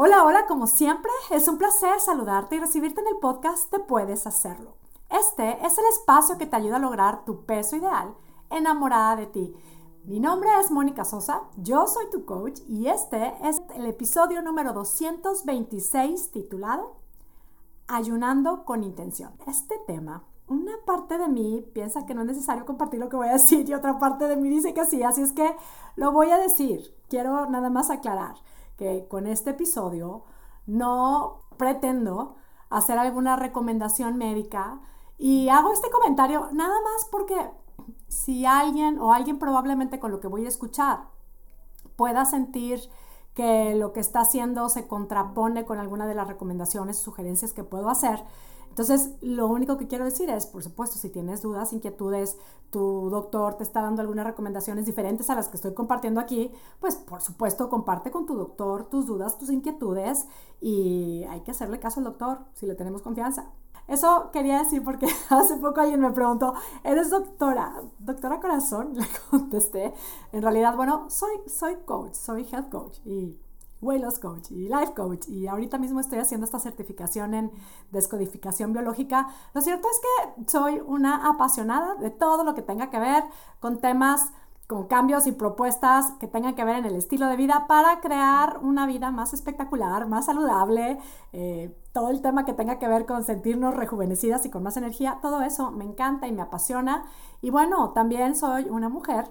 Hola, hola, como siempre, es un placer saludarte y recibirte en el podcast Te Puedes Hacerlo. Este es el espacio que te ayuda a lograr tu peso ideal enamorada de ti. Mi nombre es Mónica Sosa, yo soy tu coach y este es el episodio número 226 titulado Ayunando con intención. Este tema, una parte de mí piensa que no es necesario compartir lo que voy a decir y otra parte de mí dice que sí, así es que lo voy a decir. Quiero nada más aclarar que con este episodio no pretendo hacer alguna recomendación médica y hago este comentario nada más porque si alguien o alguien probablemente con lo que voy a escuchar pueda sentir que lo que está haciendo se contrapone con alguna de las recomendaciones, sugerencias que puedo hacer, entonces, lo único que quiero decir es, por supuesto, si tienes dudas, inquietudes, tu doctor te está dando algunas recomendaciones diferentes a las que estoy compartiendo aquí, pues por supuesto comparte con tu doctor tus dudas, tus inquietudes y hay que hacerle caso al doctor si le tenemos confianza. Eso quería decir porque hace poco alguien me preguntó, ¿eres doctora? ¿Doctora corazón? Le contesté. En realidad, bueno, soy, soy coach, soy health coach y Weight Coach y Life Coach y ahorita mismo estoy haciendo esta certificación en descodificación biológica. Lo cierto es que soy una apasionada de todo lo que tenga que ver con temas con cambios y propuestas que tengan que ver en el estilo de vida para crear una vida más espectacular, más saludable, eh, todo el tema que tenga que ver con sentirnos rejuvenecidas y con más energía, todo eso me encanta y me apasiona. Y bueno, también soy una mujer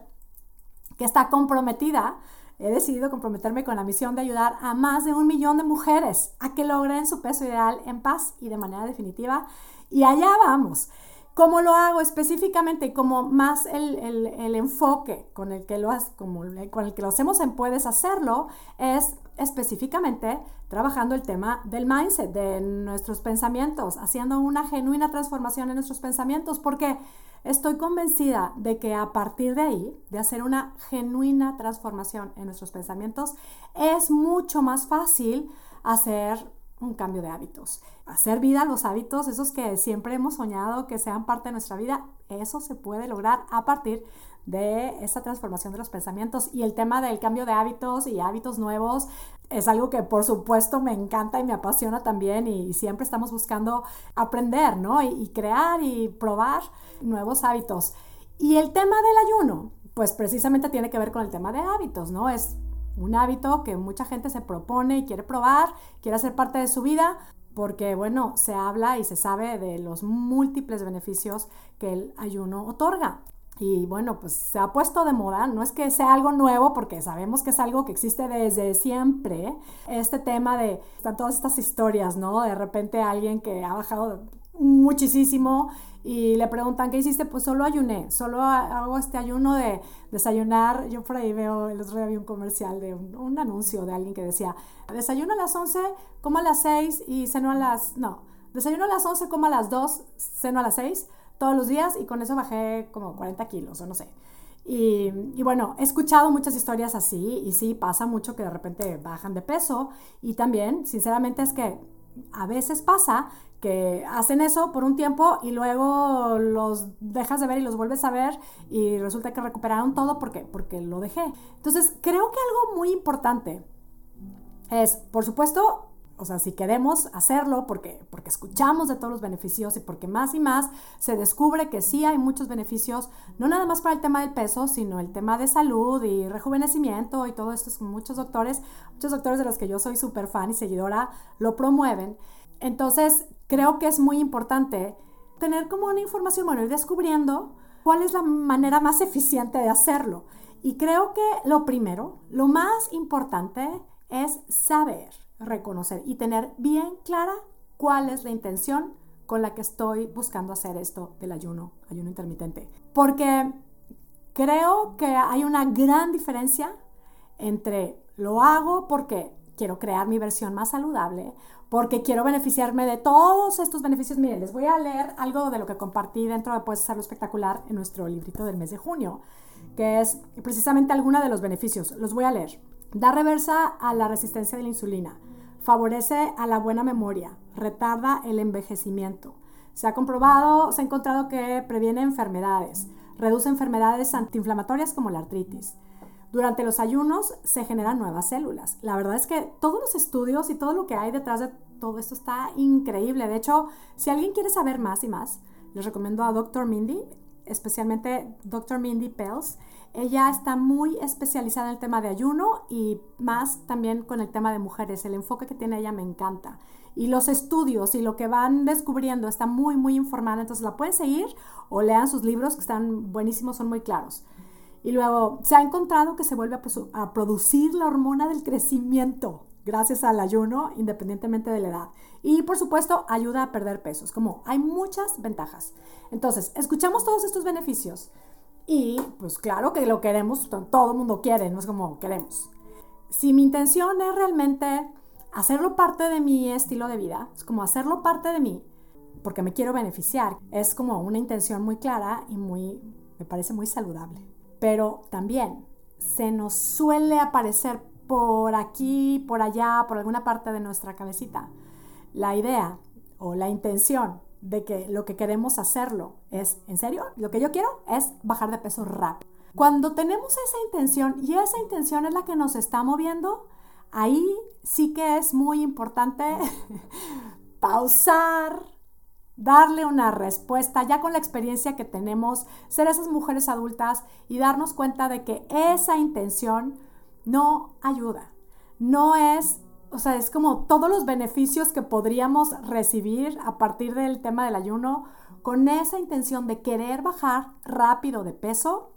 que está comprometida he decidido comprometerme con la misión de ayudar a más de un millón de mujeres a que logren su peso ideal en paz y de manera definitiva. Y allá vamos. ¿Cómo lo hago específicamente? Como más el, enfoque con el, que lo, como, con el que lo hacemos en Puedes Hacerlo es específicamente trabajando el tema del mindset, de nuestros pensamientos, haciendo una genuina transformación en nuestros pensamientos, porque estoy convencida de que a partir de ahí, de hacer una genuina transformación en nuestros pensamientos, es mucho más fácil hacer un cambio de hábitos. Hacer vida los hábitos, esos que siempre hemos soñado que sean parte de nuestra vida, eso se puede lograr a partir de esa transformación de los pensamientos. Y el tema del cambio de hábitos y hábitos nuevos es algo que por supuesto me encanta y me apasiona también y siempre estamos buscando aprender, ¿no? Y, y crear y probar nuevos hábitos. Y el tema del ayuno, pues precisamente tiene que ver con el tema de hábitos, ¿no? Es un hábito que mucha gente se propone y quiere probar, quiere hacer parte de su vida, porque bueno, se habla y se sabe de los múltiples beneficios que el ayuno otorga. Y bueno, pues se ha puesto de moda, no es que sea algo nuevo, porque sabemos que es algo que existe desde siempre, este tema de, todas estas historias, ¿no? De repente alguien que ha bajado muchísimo y le preguntan, ¿qué hiciste? Pues solo ayuné, solo hago este ayuno de desayunar. Yo por ahí veo, el otro día vi un comercial de un, anuncio de alguien que decía, desayuno a las 11, como a las 6 y ceno a las, no, desayuno a las 11, como a las 2, ceno a las 6 todos los días y con eso bajé como 40 kilos o no sé. Y, bueno, he escuchado muchas historias así y sí, pasa mucho que de repente bajan de peso y también, sinceramente, es que a veces pasa que hacen eso por un tiempo y luego los dejas de ver y los vuelves a ver y resulta que recuperaron todo porque, porque lo dejé. Entonces, creo que algo muy importante es, por supuesto, o sea, si queremos hacerlo porque, porque escuchamos de todos los beneficios y porque más y más se descubre que sí hay muchos beneficios, no nada más para el tema del peso, sino el tema de salud y rejuvenecimiento y todo esto, muchos doctores, muchos doctores de los que yo soy súper fan y seguidora, lo promueven. Entonces, creo que es muy importante tener como una información, bueno, ir descubriendo cuál es la manera más eficiente de hacerlo. Y creo que lo primero, lo más importante es saber reconocer y tener bien clara cuál es la intención con la que estoy buscando hacer esto del ayuno, ayuno intermitente. Porque creo que hay una gran diferencia entre lo hago porque quiero crear mi versión más saludable, porque quiero beneficiarme de todos estos beneficios. Miren, les voy a leer algo de lo que compartí dentro de Puedes Hacerlo Espectacular en nuestro librito del mes de junio, que es precisamente alguno de los beneficios. Los voy a leer. Da reversa a la resistencia de la insulina favorece a la buena memoria, retarda el envejecimiento. Se ha comprobado, se ha encontrado que previene enfermedades, reduce enfermedades antiinflamatorias como la artritis, Durante los ayunos se generan nuevas células. La verdad es que todos los estudios y todo lo que hay detrás de todo esto está increíble. De hecho, si alguien quiere saber más y más, les recomiendo a Dr. Mindy, especialmente Dr. Mindy Pels. Ella está muy especializada en el tema de ayuno y más también con el tema de mujeres. El enfoque que tiene ella me encanta. Y los estudios y lo que van descubriendo está muy, muy informada. Entonces la pueden seguir o lean sus libros que están buenísimos, son muy claros. Y luego se ha encontrado que se vuelve a, a producir la hormona del crecimiento gracias al ayuno, independientemente de la edad. Y por supuesto, ayuda a perder pesos. Como hay muchas ventajas. Entonces, escuchamos todos estos beneficios y pues claro que lo queremos, todo el mundo quiere, no es como queremos. Si mi intención es realmente hacerlo parte de mi estilo de vida, es como hacerlo parte de mí, porque me quiero beneficiar, es como una intención muy clara y muy, me parece muy saludable. Pero también se nos suele aparecer por aquí, por allá, por alguna parte de nuestra cabecita, la idea o la intención de que lo que queremos hacerlo es, en serio, lo que yo quiero es bajar de peso rápido. Cuando tenemos esa intención y esa intención es la que nos está moviendo, ahí sí que es muy importante pausar, darle una respuesta, ya con la experiencia que tenemos, ser esas mujeres adultas y darnos cuenta de que esa intención no ayuda. No es, o sea, es como todos los beneficios que podríamos recibir a partir del tema del ayuno con esa intención de querer bajar rápido de peso,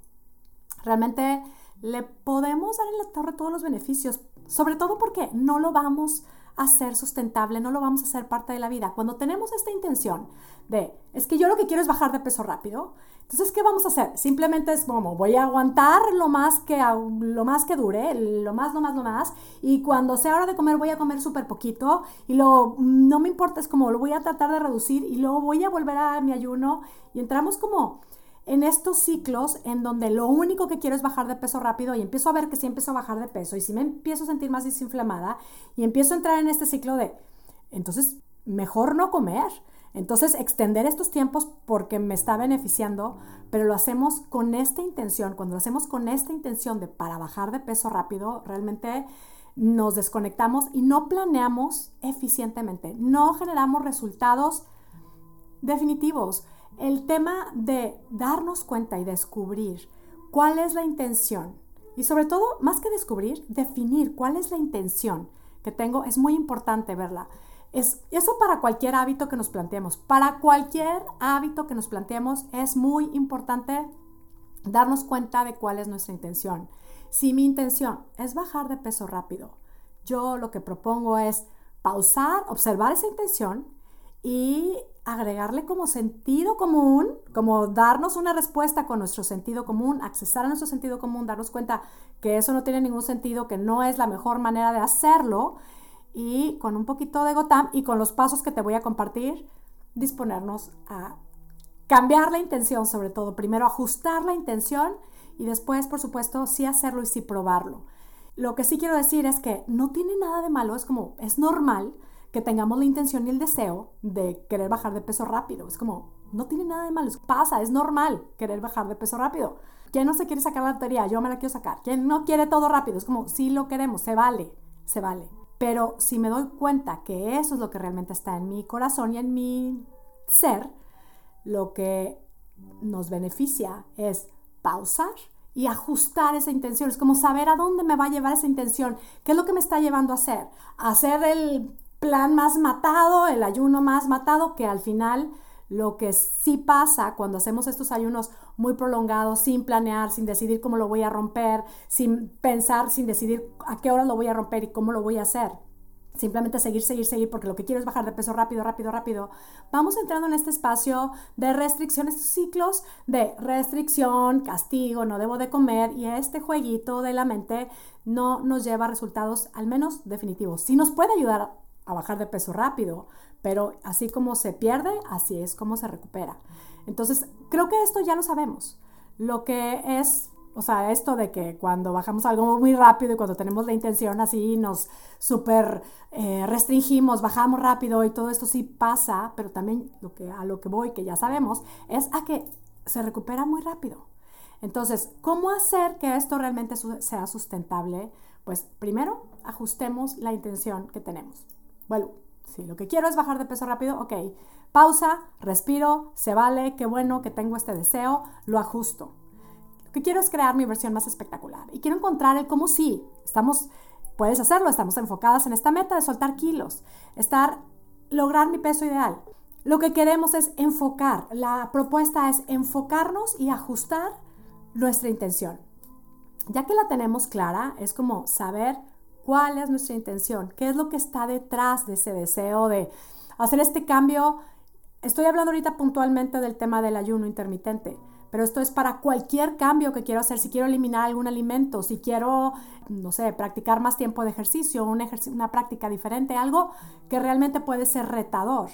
realmente le podemos dar en la torre todos los beneficios, sobre todo porque no lo vamos a hacer sustentable, no lo vamos a hacer parte de la vida. Cuando tenemos esta intención de, es que yo lo que quiero es bajar de peso rápido, entonces, ¿qué vamos a hacer? Simplemente es como, voy a aguantar lo más que, lo más que dure, lo más, lo más, lo más, y cuando sea hora de comer voy a comer súper poquito, y luego no me importa, es como, lo voy a tratar de reducir, y luego voy a volver a mi ayuno, y entramos como en estos ciclos en donde lo único que quiero es bajar de peso rápido y empiezo a ver que sí empiezo a bajar de peso. Y si me empiezo a sentir más desinflamada y empiezo a entrar en este ciclo de, entonces, mejor no comer. Entonces, extender estos tiempos porque me está beneficiando, pero lo hacemos con esta intención. Cuando lo hacemos con esta intención de para bajar de peso rápido, realmente nos desconectamos y no planeamos eficientemente, no generamos resultados definitivos. El tema de darnos cuenta y descubrir cuál es la intención y sobre todo, más que descubrir, definir cuál es la intención que tengo es muy importante verla. Es, eso para cualquier hábito que nos planteemos. Para cualquier hábito que nos planteemos es muy importante darnos cuenta de cuál es nuestra intención. Si mi intención es bajar de peso rápido, yo lo que propongo es pausar, observar esa intención y agregarle como sentido común, como darnos una respuesta con nuestro sentido común, accesar a nuestro sentido común, darnos cuenta que eso no tiene ningún sentido, que no es la mejor manera de hacerlo y con un poquito de Gotam y con los pasos que te voy a compartir, disponernos a cambiar la intención sobre todo. Primero ajustar la intención y después, por supuesto, sí hacerlo y sí probarlo. Lo que sí quiero decir es que no tiene nada de malo, es como, es normal que tengamos la intención y el deseo de querer bajar de peso rápido. Es como, no tiene nada de malo, pasa, es normal querer bajar de peso rápido. ¿Quién no se quiere sacar la lotería? Yo me la quiero sacar. ¿Quién no quiere todo rápido? Es como, sí lo queremos, se vale, se vale. Pero si me doy cuenta que eso es lo que realmente está en mi corazón y en mi ser, lo que nos beneficia es pausar y ajustar esa intención. Es como saber a dónde me va a llevar esa intención, qué es lo que me está llevando a hacer. hacer el plan más matado, el ayuno más matado, que al final lo que sí pasa cuando hacemos estos ayunos muy prolongados, sin planear, sin decidir cómo lo voy a romper, sin pensar, sin decidir a qué hora lo voy a romper y cómo lo voy a hacer, simplemente seguir, seguir, seguir, porque lo que quiero es bajar de peso rápido, rápido, rápido, vamos entrando en este espacio de restricción, estos ciclos de restricción, castigo, no debo de comer, y este jueguito de la mente no nos lleva a resultados al menos definitivos. Sí nos puede ayudar a bajar de peso rápido, pero así como se pierde, así es como se recupera. Entonces, creo que esto ya lo sabemos. Lo que es, o sea, esto de que cuando bajamos algo muy rápido y cuando tenemos la intención así, nos súper eh, restringimos, bajamos rápido y todo esto sí pasa, pero también lo que, a lo que voy, que ya sabemos, es a que se recupera muy rápido. Entonces, ¿cómo hacer que esto realmente sea sustentable? Pues primero, ajustemos la intención que tenemos. Bueno, si lo que quiero es bajar de peso rápido, ok, pausa, respiro, se vale, qué bueno que tengo este deseo, lo ajusto. Lo que quiero es crear mi versión más espectacular y quiero encontrar el cómo sí, estamos, puedes hacerlo, estamos enfocadas en esta meta de soltar kilos, estar, lograr mi peso ideal. Lo que queremos es enfocar, la propuesta es enfocarnos y ajustar nuestra intención. Ya que la tenemos clara, es como saber cuál es nuestra intención, qué es lo que está detrás de ese deseo de hacer este cambio. Estoy hablando ahorita puntualmente del tema del ayuno intermitente, pero esto es para cualquier cambio que quiero hacer. Si quiero eliminar algún alimento, si quiero, no sé, practicar más tiempo de ejercicio, una práctica diferente, algo que realmente puede ser retador.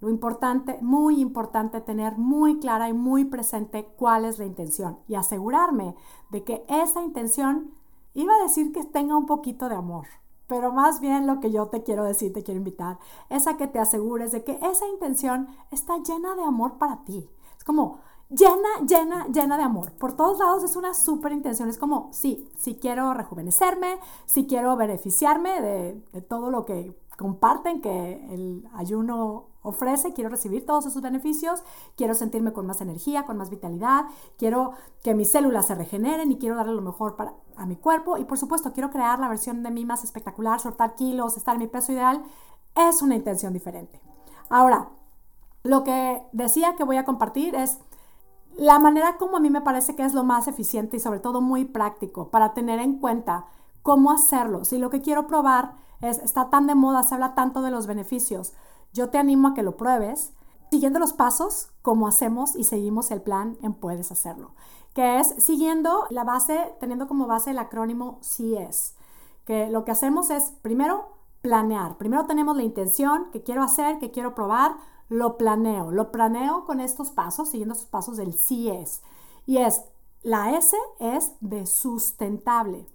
Lo importante, muy importante, tener muy clara y muy presente cuál es la intención y asegurarme de que esa intención iba a decir que tenga un poquito de amor, pero más bien lo que yo te quiero decir, te quiero invitar, es a que te asegures de que esa intención está llena de amor para ti. Es como llena, llena, llena de amor. Por todos lados es una súper intención. Es como, sí, si quiero rejuvenecerme, si quiero beneficiarme de, de todo lo que comparten que el ayuno ofrece, quiero recibir todos esos beneficios, quiero sentirme con más energía, con más vitalidad, quiero que mis células se regeneren y quiero darle lo mejor para, a mi cuerpo y por supuesto quiero crear la versión de mí más espectacular, soltar kilos, estar en mi peso ideal, es una intención diferente. Ahora, lo que decía que voy a compartir es la manera como a mí me parece que es lo más eficiente y sobre todo muy práctico para tener en cuenta cómo hacerlo. Si lo que quiero probar es, está tan de moda, se habla tanto de los beneficios, yo te animo a que lo pruebes siguiendo los pasos como hacemos y seguimos el plan en Puedes Hacerlo, que es siguiendo la base, teniendo como base el acrónimo CIES, que lo que hacemos es primero planear, primero tenemos la intención que quiero hacer, que quiero probar, lo planeo, lo planeo con estos pasos, siguiendo estos pasos del CIES, y es, la S es de sustentable,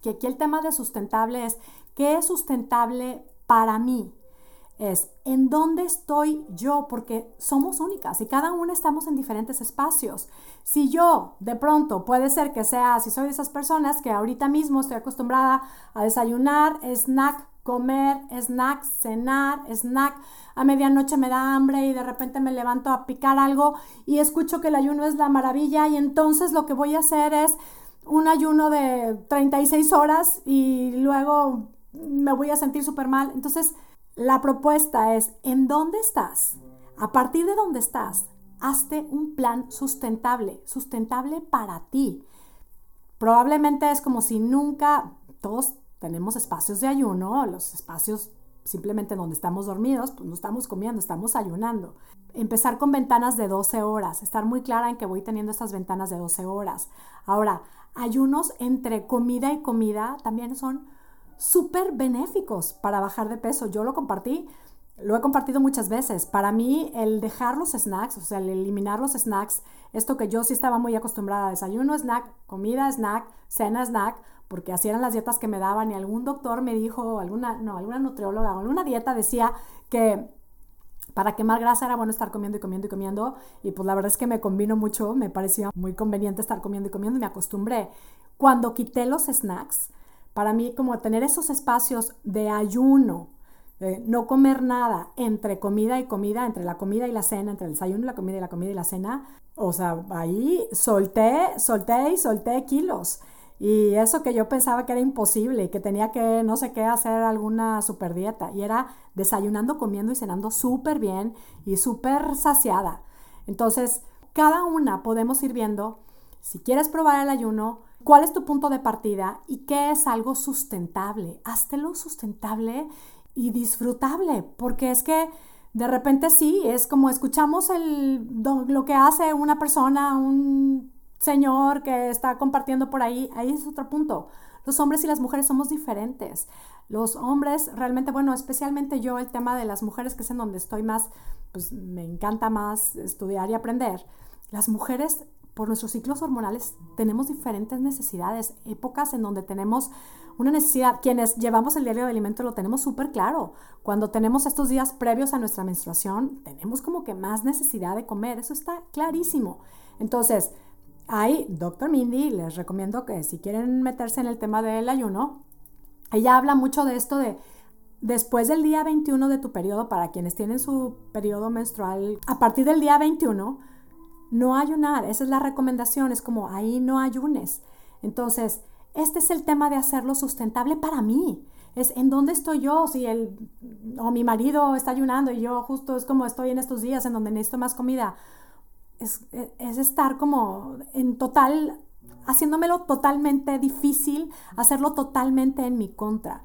que aquí el tema de sustentable es, ¿qué es sustentable para mí? Es en dónde estoy yo, porque somos únicas y cada una estamos en diferentes espacios. Si yo de pronto puede ser que sea, si soy de esas personas que ahorita mismo estoy acostumbrada a desayunar, snack, comer, snack, cenar, snack, a medianoche me da hambre y de repente me levanto a picar algo y escucho que el ayuno es la maravilla y entonces lo que voy a hacer es un ayuno de 36 horas y luego me voy a sentir súper mal. Entonces, la propuesta es, ¿en dónde estás? A partir de dónde estás, hazte un plan sustentable, sustentable para ti. Probablemente es como si nunca, todos tenemos espacios de ayuno, los espacios simplemente donde estamos dormidos, pues no estamos comiendo, estamos ayunando. Empezar con ventanas de 12 horas, estar muy clara en que voy teniendo estas ventanas de 12 horas. Ahora, ayunos entre comida y comida también son súper benéficos para bajar de peso. Yo lo compartí, lo he compartido muchas veces. Para mí, el dejar los snacks, o sea, el eliminar los snacks, esto que yo sí estaba muy acostumbrada a desayuno, snack, comida, snack, cena, snack, porque así eran las dietas que me daban y algún doctor me dijo, alguna, no, alguna nutrióloga, alguna dieta decía que para quemar grasa era bueno estar comiendo y comiendo y comiendo y pues la verdad es que me combino mucho, me parecía muy conveniente estar comiendo y comiendo y me acostumbré. Cuando quité los snacks, para mí como tener esos espacios de ayuno, de no comer nada entre comida y comida, entre la comida y la cena, entre el desayuno y la comida y la comida y la cena, o sea, ahí solté, solté y solté kilos. Y eso que yo pensaba que era imposible que tenía que, no sé qué, hacer alguna super dieta. Y era desayunando, comiendo y cenando súper bien y súper saciada. Entonces, cada una podemos ir viendo, si quieres probar el ayuno, ¿Cuál es tu punto de partida y qué es algo sustentable? Háztelo sustentable y disfrutable, porque es que de repente sí, es como escuchamos el, lo que hace una persona, un señor que está compartiendo por ahí, ahí es otro punto. Los hombres y las mujeres somos diferentes. Los hombres realmente, bueno, especialmente yo, el tema de las mujeres, que es en donde estoy más, pues me encanta más estudiar y aprender. Las mujeres por nuestros ciclos hormonales tenemos diferentes necesidades, épocas en donde tenemos una necesidad, quienes llevamos el diario de alimento lo tenemos súper claro. Cuando tenemos estos días previos a nuestra menstruación, tenemos como que más necesidad de comer, eso está clarísimo. Entonces, hay Dr. Mindy, les recomiendo que si quieren meterse en el tema del ayuno, ella habla mucho de esto de después del día 21 de tu periodo, para quienes tienen su periodo menstrual, a partir del día 21, no ayunar. Esa es la recomendación, es como ahí no ayunes. Entonces, este es el tema de hacerlo sustentable para mí. Es en dónde estoy yo, si el o mi marido está ayunando y yo justo es como estoy en estos días en donde necesito más comida es, estar como en total, haciéndomelo totalmente difícil, hacerlo totalmente en mi contra.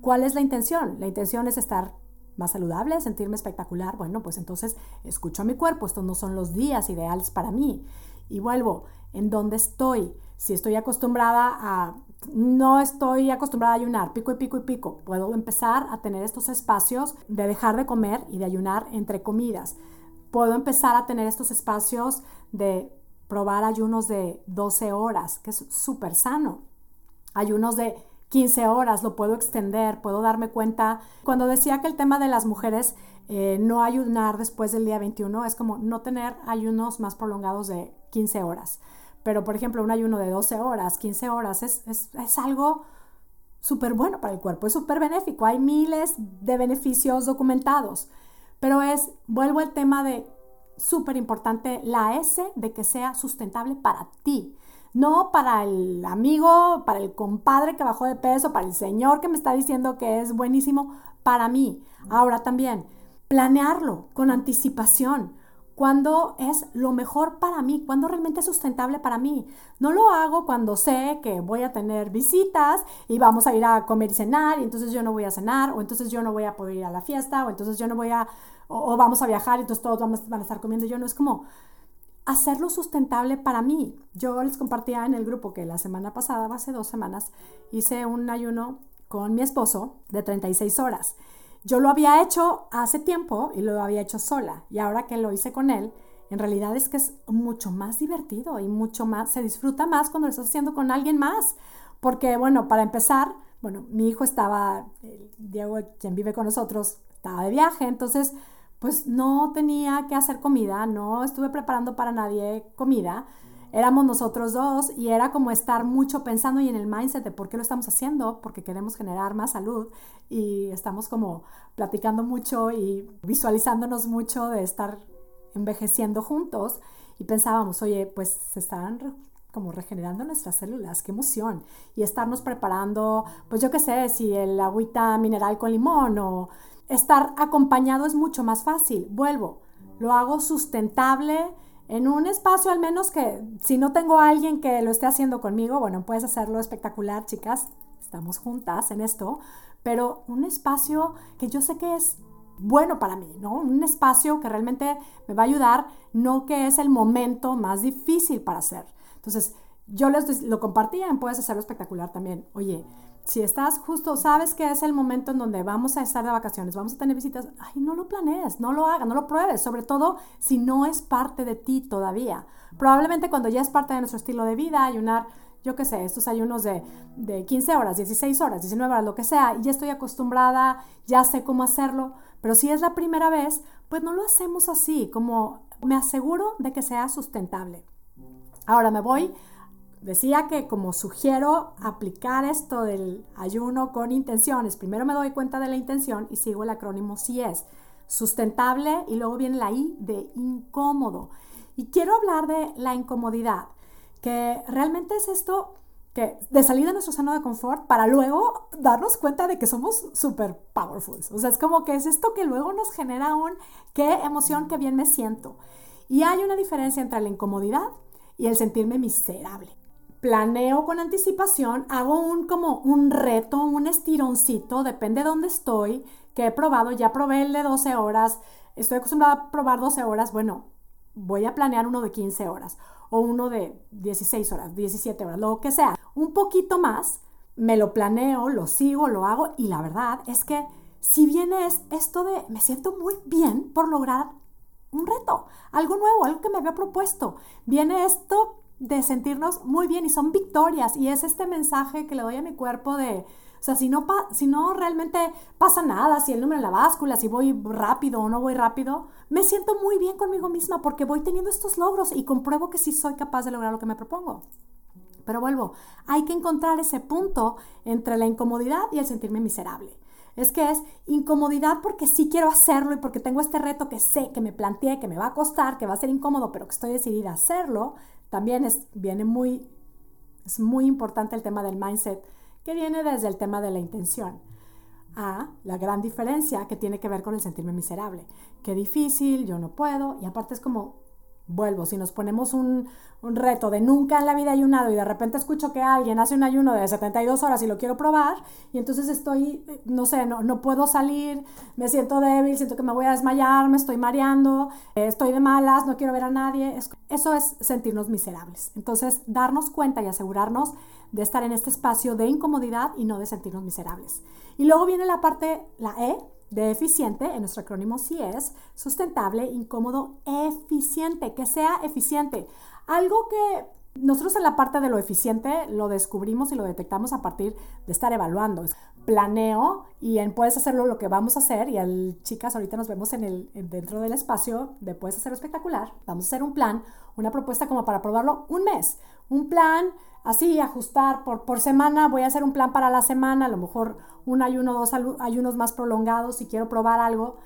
¿Cuál es la intención? La intención es estar más saludable, sentirme espectacular. Bueno, pues entonces escucho a mi cuerpo, estos no son los días ideales para mí. Y vuelvo, ¿en dónde estoy? Si estoy acostumbrada a, no estoy acostumbrada a ayunar, pico y pico y pico, puedo empezar a tener estos espacios de dejar de comer y de ayunar entre comidas puedo empezar a tener estos espacios de probar ayunos de 12 horas, que es súper sano. Ayunos de 15 horas, lo puedo extender, puedo darme cuenta. Cuando decía que el tema de las mujeres eh, no ayunar después del día 21 es como no tener ayunos más prolongados de 15 horas. Pero, por ejemplo, un ayuno de 12 horas, 15 horas, es, es, es algo súper bueno para el cuerpo, es súper benéfico. Hay miles de beneficios documentados. Pero es, vuelvo al tema de súper importante, la S de que sea sustentable para ti. No para el amigo, para el compadre que bajó de peso, para el señor que me está diciendo que es buenísimo, para mí. Ahora también, planearlo con anticipación cuando es lo mejor para mí, cuando realmente es sustentable para mí. No lo hago cuando sé que voy a tener visitas y vamos a ir a comer y cenar y entonces yo no voy a cenar o entonces yo no voy a poder ir a la fiesta o entonces yo no voy a, o, vamos a viajar y entonces todos vamos, van a estar comiendo. Yo no es como hacerlo sustentable para mí. Yo les compartía en el grupo que la semana pasada, hace dos semanas, hice un ayuno con mi esposo de 36 horas. Yo lo había hecho hace tiempo y lo había hecho sola y ahora que lo hice con él, en realidad es que es mucho más divertido y mucho más, se disfruta más cuando lo estás haciendo con alguien más. Porque, bueno, para empezar, bueno, mi hijo estaba, Diego, quien vive con nosotros, estaba de viaje, entonces, pues no tenía que hacer comida, no estuve preparando para nadie comida éramos nosotros dos y era como estar mucho pensando y en el mindset de por qué lo estamos haciendo, porque queremos generar más salud y estamos como platicando mucho y visualizándonos mucho de estar envejeciendo juntos y pensábamos, oye, pues se están como regenerando nuestras células, qué emoción. Y estarnos preparando, pues yo qué sé, si el agüita mineral con limón o estar acompañado es mucho más fácil. Vuelvo, lo hago sustentable en un espacio al menos que si no tengo alguien que lo esté haciendo conmigo, bueno, puedes hacerlo espectacular, chicas, estamos juntas en esto, pero un espacio que yo sé que es bueno para mí, ¿no? Un espacio que realmente me va a ayudar, no que es el momento más difícil para hacer. Entonces, yo les lo compartía, puedes hacerlo espectacular también. Oye, si estás justo, sabes que es el momento en donde vamos a estar de vacaciones, vamos a tener visitas, ay, no lo planees, no lo hagas, no lo pruebes, sobre todo si no es parte de ti todavía. Probablemente cuando ya es parte de nuestro estilo de vida, ayunar, yo qué sé, estos ayunos de, de 15 horas, 16 horas, 19 horas, lo que sea, y ya estoy acostumbrada, ya sé cómo hacerlo, pero si es la primera vez, pues no lo hacemos así, como me aseguro de que sea sustentable. Ahora me voy decía que como sugiero aplicar esto del ayuno con intenciones, primero me doy cuenta de la intención y sigo el acrónimo si es sustentable y luego viene la I de incómodo. Y quiero hablar de la incomodidad, que realmente es esto que de salir de nuestro seno de confort para luego darnos cuenta de que somos super powerful. O sea, es como que es esto que luego nos genera un qué emoción, qué bien me siento. Y hay una diferencia entre la incomodidad y el sentirme miserable planeo con anticipación, hago un como un reto, un estironcito, depende de dónde estoy, que he probado, ya probé el de 12 horas, estoy acostumbrada a probar 12 horas, bueno, voy a planear uno de 15 horas o uno de 16 horas, 17 horas, lo que sea, un poquito más, me lo planeo, lo sigo, lo hago y la verdad es que si viene esto de me siento muy bien por lograr un reto, algo nuevo, algo que me había propuesto, viene esto de sentirnos muy bien y son victorias y es este mensaje que le doy a mi cuerpo de O sea, si no, si no realmente pasa nada, si el número en la báscula, si voy rápido o no voy rápido, me siento muy bien conmigo misma porque voy teniendo estos logros y compruebo que sí soy capaz de lograr lo que me propongo. Pero vuelvo, hay que encontrar ese punto entre la incomodidad y el sentirme miserable. Es que es incomodidad porque sí quiero hacerlo y porque tengo este reto que sé, que me planteé, que me va a costar, que va a ser incómodo, pero que estoy decidida a hacerlo. También es, viene muy, es muy importante el tema del mindset, que viene desde el tema de la intención. A la gran diferencia que tiene que ver con el sentirme miserable. Qué difícil, yo no puedo. Y aparte es como, vuelvo, si nos ponemos un, reto de nunca en la vida ayunado y de repente escucho que alguien hace un ayuno de 72 horas y lo quiero probar y entonces estoy, no sé, no, no puedo salir, me siento débil, siento que me voy a desmayar, me estoy mareando, eh, estoy de malas, no quiero ver a nadie, eso es sentirnos miserables. Entonces, darnos cuenta y asegurarnos de estar en este espacio de incomodidad y no de sentirnos miserables. Y luego viene la parte, la E, de eficiente, en nuestro acrónimo sí es sustentable, incómodo, eficiente, que sea eficiente. Algo que nosotros en la parte de lo eficiente lo descubrimos y lo detectamos a partir de estar evaluando. Planeo y en puedes hacerlo lo que vamos a hacer y al chicas ahorita nos vemos en el dentro del espacio de puedes hacerlo espectacular. Vamos a hacer un plan, una propuesta como para probarlo un mes. Un plan así, ajustar por, por semana, voy a hacer un plan para la semana, a lo mejor un ayuno, dos ayunos más prolongados si quiero probar algo.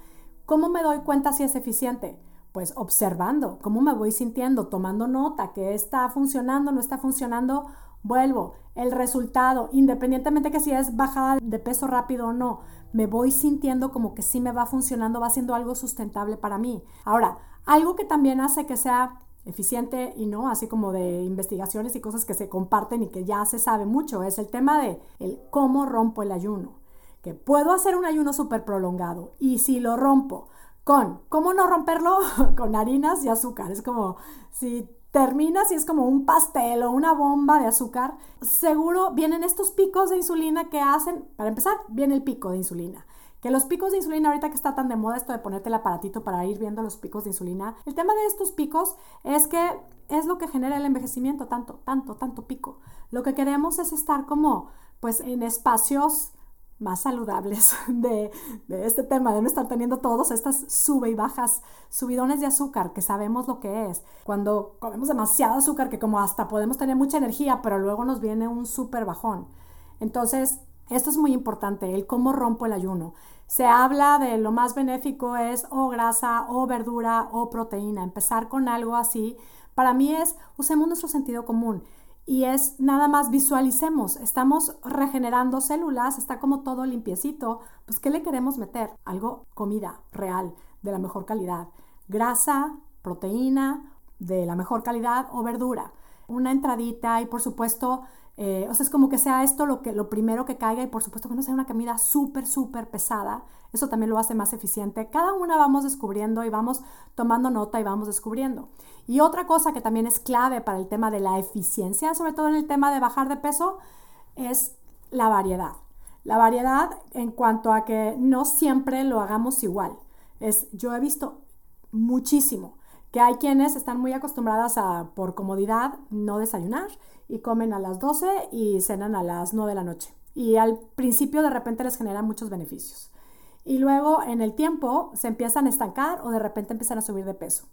¿Cómo me doy cuenta si es eficiente? Pues observando, cómo me voy sintiendo, tomando nota, que está funcionando, no está funcionando, vuelvo. El resultado, independientemente que si es bajada de peso rápido o no, me voy sintiendo como que sí me va funcionando, va siendo algo sustentable para mí. Ahora, algo que también hace que sea eficiente y no, así como de investigaciones y cosas que se comparten y que ya se sabe mucho, es el tema de el cómo rompo el ayuno. Que puedo hacer un ayuno súper prolongado y si lo rompo con, ¿cómo no romperlo? con harinas y azúcar. Es como si terminas y es como un pastel o una bomba de azúcar, seguro vienen estos picos de insulina que hacen, para empezar, viene el pico de insulina. Que los picos de insulina, ahorita que está tan de moda esto de ponerte el aparatito para ir viendo los picos de insulina, el tema de estos picos es que es lo que genera el envejecimiento, tanto, tanto, tanto pico. Lo que queremos es estar como, pues, en espacios más saludables de, este tema, de no estar teniendo todos estas sube y bajas, subidones de azúcar, que sabemos lo que es. Cuando comemos demasiado azúcar, que como hasta podemos tener mucha energía, pero luego nos viene un súper bajón. Entonces, esto es muy importante, el cómo rompo el ayuno. Se habla de lo más benéfico es o grasa o verdura o proteína. Empezar con algo así, para mí es usemos nuestro sentido común. Y es nada más visualicemos, estamos regenerando células, está como todo limpiecito, pues ¿qué le queremos meter? Algo, comida real, de la mejor calidad, grasa, proteína de la mejor calidad o verdura, una entradita y por supuesto eh, o sea, es como que sea esto lo, que, lo primero que caiga y por supuesto que no sea una comida súper, súper pesada. Eso también lo hace más eficiente. Cada una vamos descubriendo y vamos tomando nota y vamos descubriendo. Y otra cosa que también es clave para el tema de la eficiencia, sobre todo en el tema de bajar de peso, es la variedad. La variedad en cuanto a que no siempre lo hagamos igual. Es, yo he visto muchísimo que hay quienes están muy acostumbradas a, por comodidad, no desayunar y comen a las 12 y cenan a las 9 de la noche. Y al principio de repente les genera muchos beneficios. Y luego en el tiempo se empiezan a estancar o de repente empiezan a subir de peso.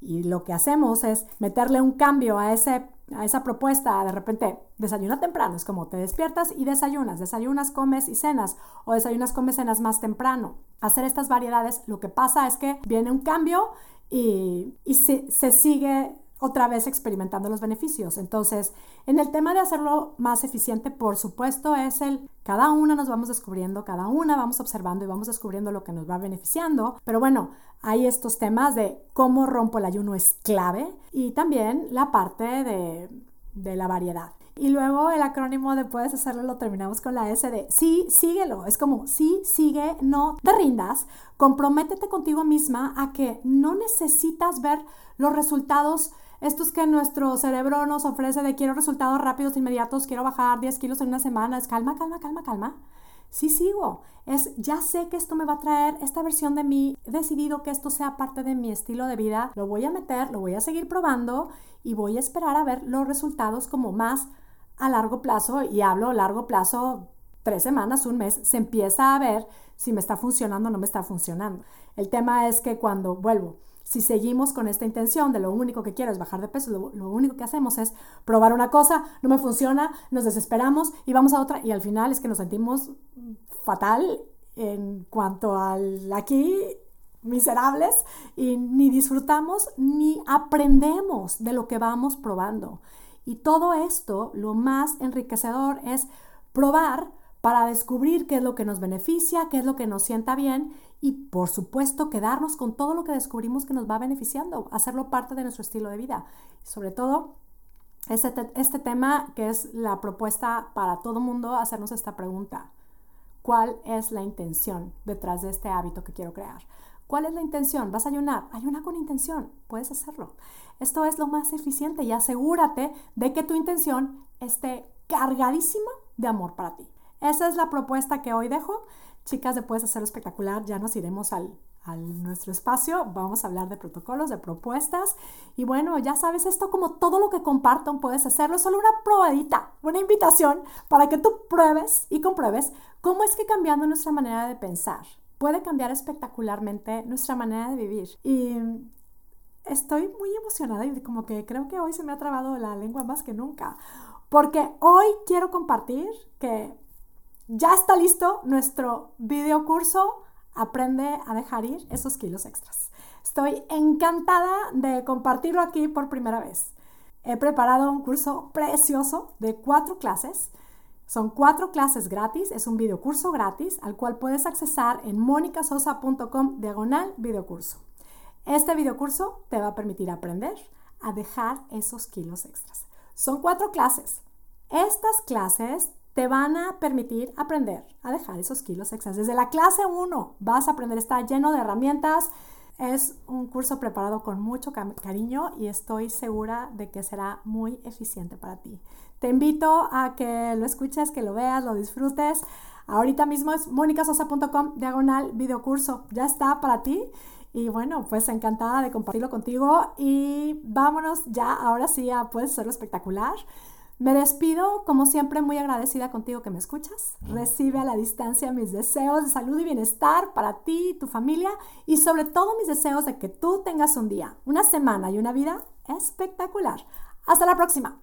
Y lo que hacemos es meterle un cambio a, ese, a esa propuesta. De repente, desayuna temprano. Es como te despiertas y desayunas. Desayunas, comes y cenas. O desayunas, comes, cenas más temprano. Hacer estas variedades, lo que pasa es que viene un cambio y, se, se sigue otra vez experimentando los beneficios. Entonces, en el tema de hacerlo más eficiente, por supuesto, es el cada una nos vamos descubriendo, cada una vamos observando y vamos descubriendo lo que nos va beneficiando. Pero bueno, hay estos temas de cómo rompo el ayuno es clave y también la parte de, de la variedad. Y luego el acrónimo de puedes hacerlo lo terminamos con la S de sí, síguelo. Es como sí, sigue, no te rindas. Comprométete contigo misma a que no necesitas ver los resultados estos que nuestro cerebro nos ofrece de quiero resultados rápidos, inmediatos, quiero bajar 10 kilos en una semana. Es calma, calma, calma, calma. Sí sigo. Es ya sé que esto me va a traer esta versión de mí. He decidido que esto sea parte de mi estilo de vida. Lo voy a meter, lo voy a seguir probando y voy a esperar a ver los resultados como más a largo plazo, y hablo largo plazo tres semanas, un mes, se empieza a ver si me está funcionando o no me está funcionando. El tema es que cuando vuelvo, si seguimos con esta intención de lo único que quiero es bajar de peso, lo, único que hacemos es probar una cosa, no me funciona, nos desesperamos y vamos a otra y al final es que nos sentimos fatal en cuanto al aquí miserables y ni disfrutamos ni aprendemos de lo que vamos probando. Y todo esto, lo más enriquecedor es probar para descubrir qué es lo que nos beneficia, qué es lo que nos sienta bien y por supuesto quedarnos con todo lo que descubrimos que nos va beneficiando, hacerlo parte de nuestro estilo de vida. sobre todo este, este tema que es la propuesta para todo mundo, hacernos esta pregunta. ¿Cuál es la intención detrás de este hábito que quiero crear? ¿Cuál es la intención? ¿Vas a ayunar? Ayuna con intención, puedes hacerlo. Esto es lo más eficiente y asegúrate de que tu intención esté cargadísima de amor para ti. Esa es la propuesta que hoy dejo. Chicas de Puedes Hacerlo Espectacular, ya nos iremos al, a nuestro espacio. Vamos a hablar de protocolos, de propuestas. Y bueno, ya sabes, esto como todo lo que comparto puedes hacerlo. Solo una probadita, una invitación para que tú pruebes y compruebes cómo es que cambiando nuestra manera de pensar puede cambiar espectacularmente nuestra manera de vivir. Y estoy muy emocionada y como que creo que hoy se me ha trabado la lengua más que nunca. Porque hoy quiero compartir que ya está listo nuestro video curso Aprende a dejar ir esos kilos extras. Estoy encantada de compartirlo aquí por primera vez. He preparado un curso precioso de cuatro clases. Son cuatro clases gratis, es un video curso gratis al cual puedes accesar en monicasosa.com diagonal videocurso. Este videocurso te va a permitir aprender a dejar esos kilos extras. Son cuatro clases. Estas clases te van a permitir aprender a dejar esos kilos extras. Desde la clase 1 vas a aprender, está lleno de herramientas. Es un curso preparado con mucho cariño y estoy segura de que será muy eficiente para ti. Te invito a que lo escuches, que lo veas, lo disfrutes. Ahorita mismo es monicasosa.com diagonal videocurso. Ya está para ti. Y bueno, pues encantada de compartirlo contigo. Y vámonos ya, ahora sí, a puedes hacerlo espectacular. Me despido, como siempre, muy agradecida contigo que me escuchas. Recibe a la distancia mis deseos de salud y bienestar para ti y tu familia y sobre todo mis deseos de que tú tengas un día, una semana y una vida espectacular. Hasta la próxima.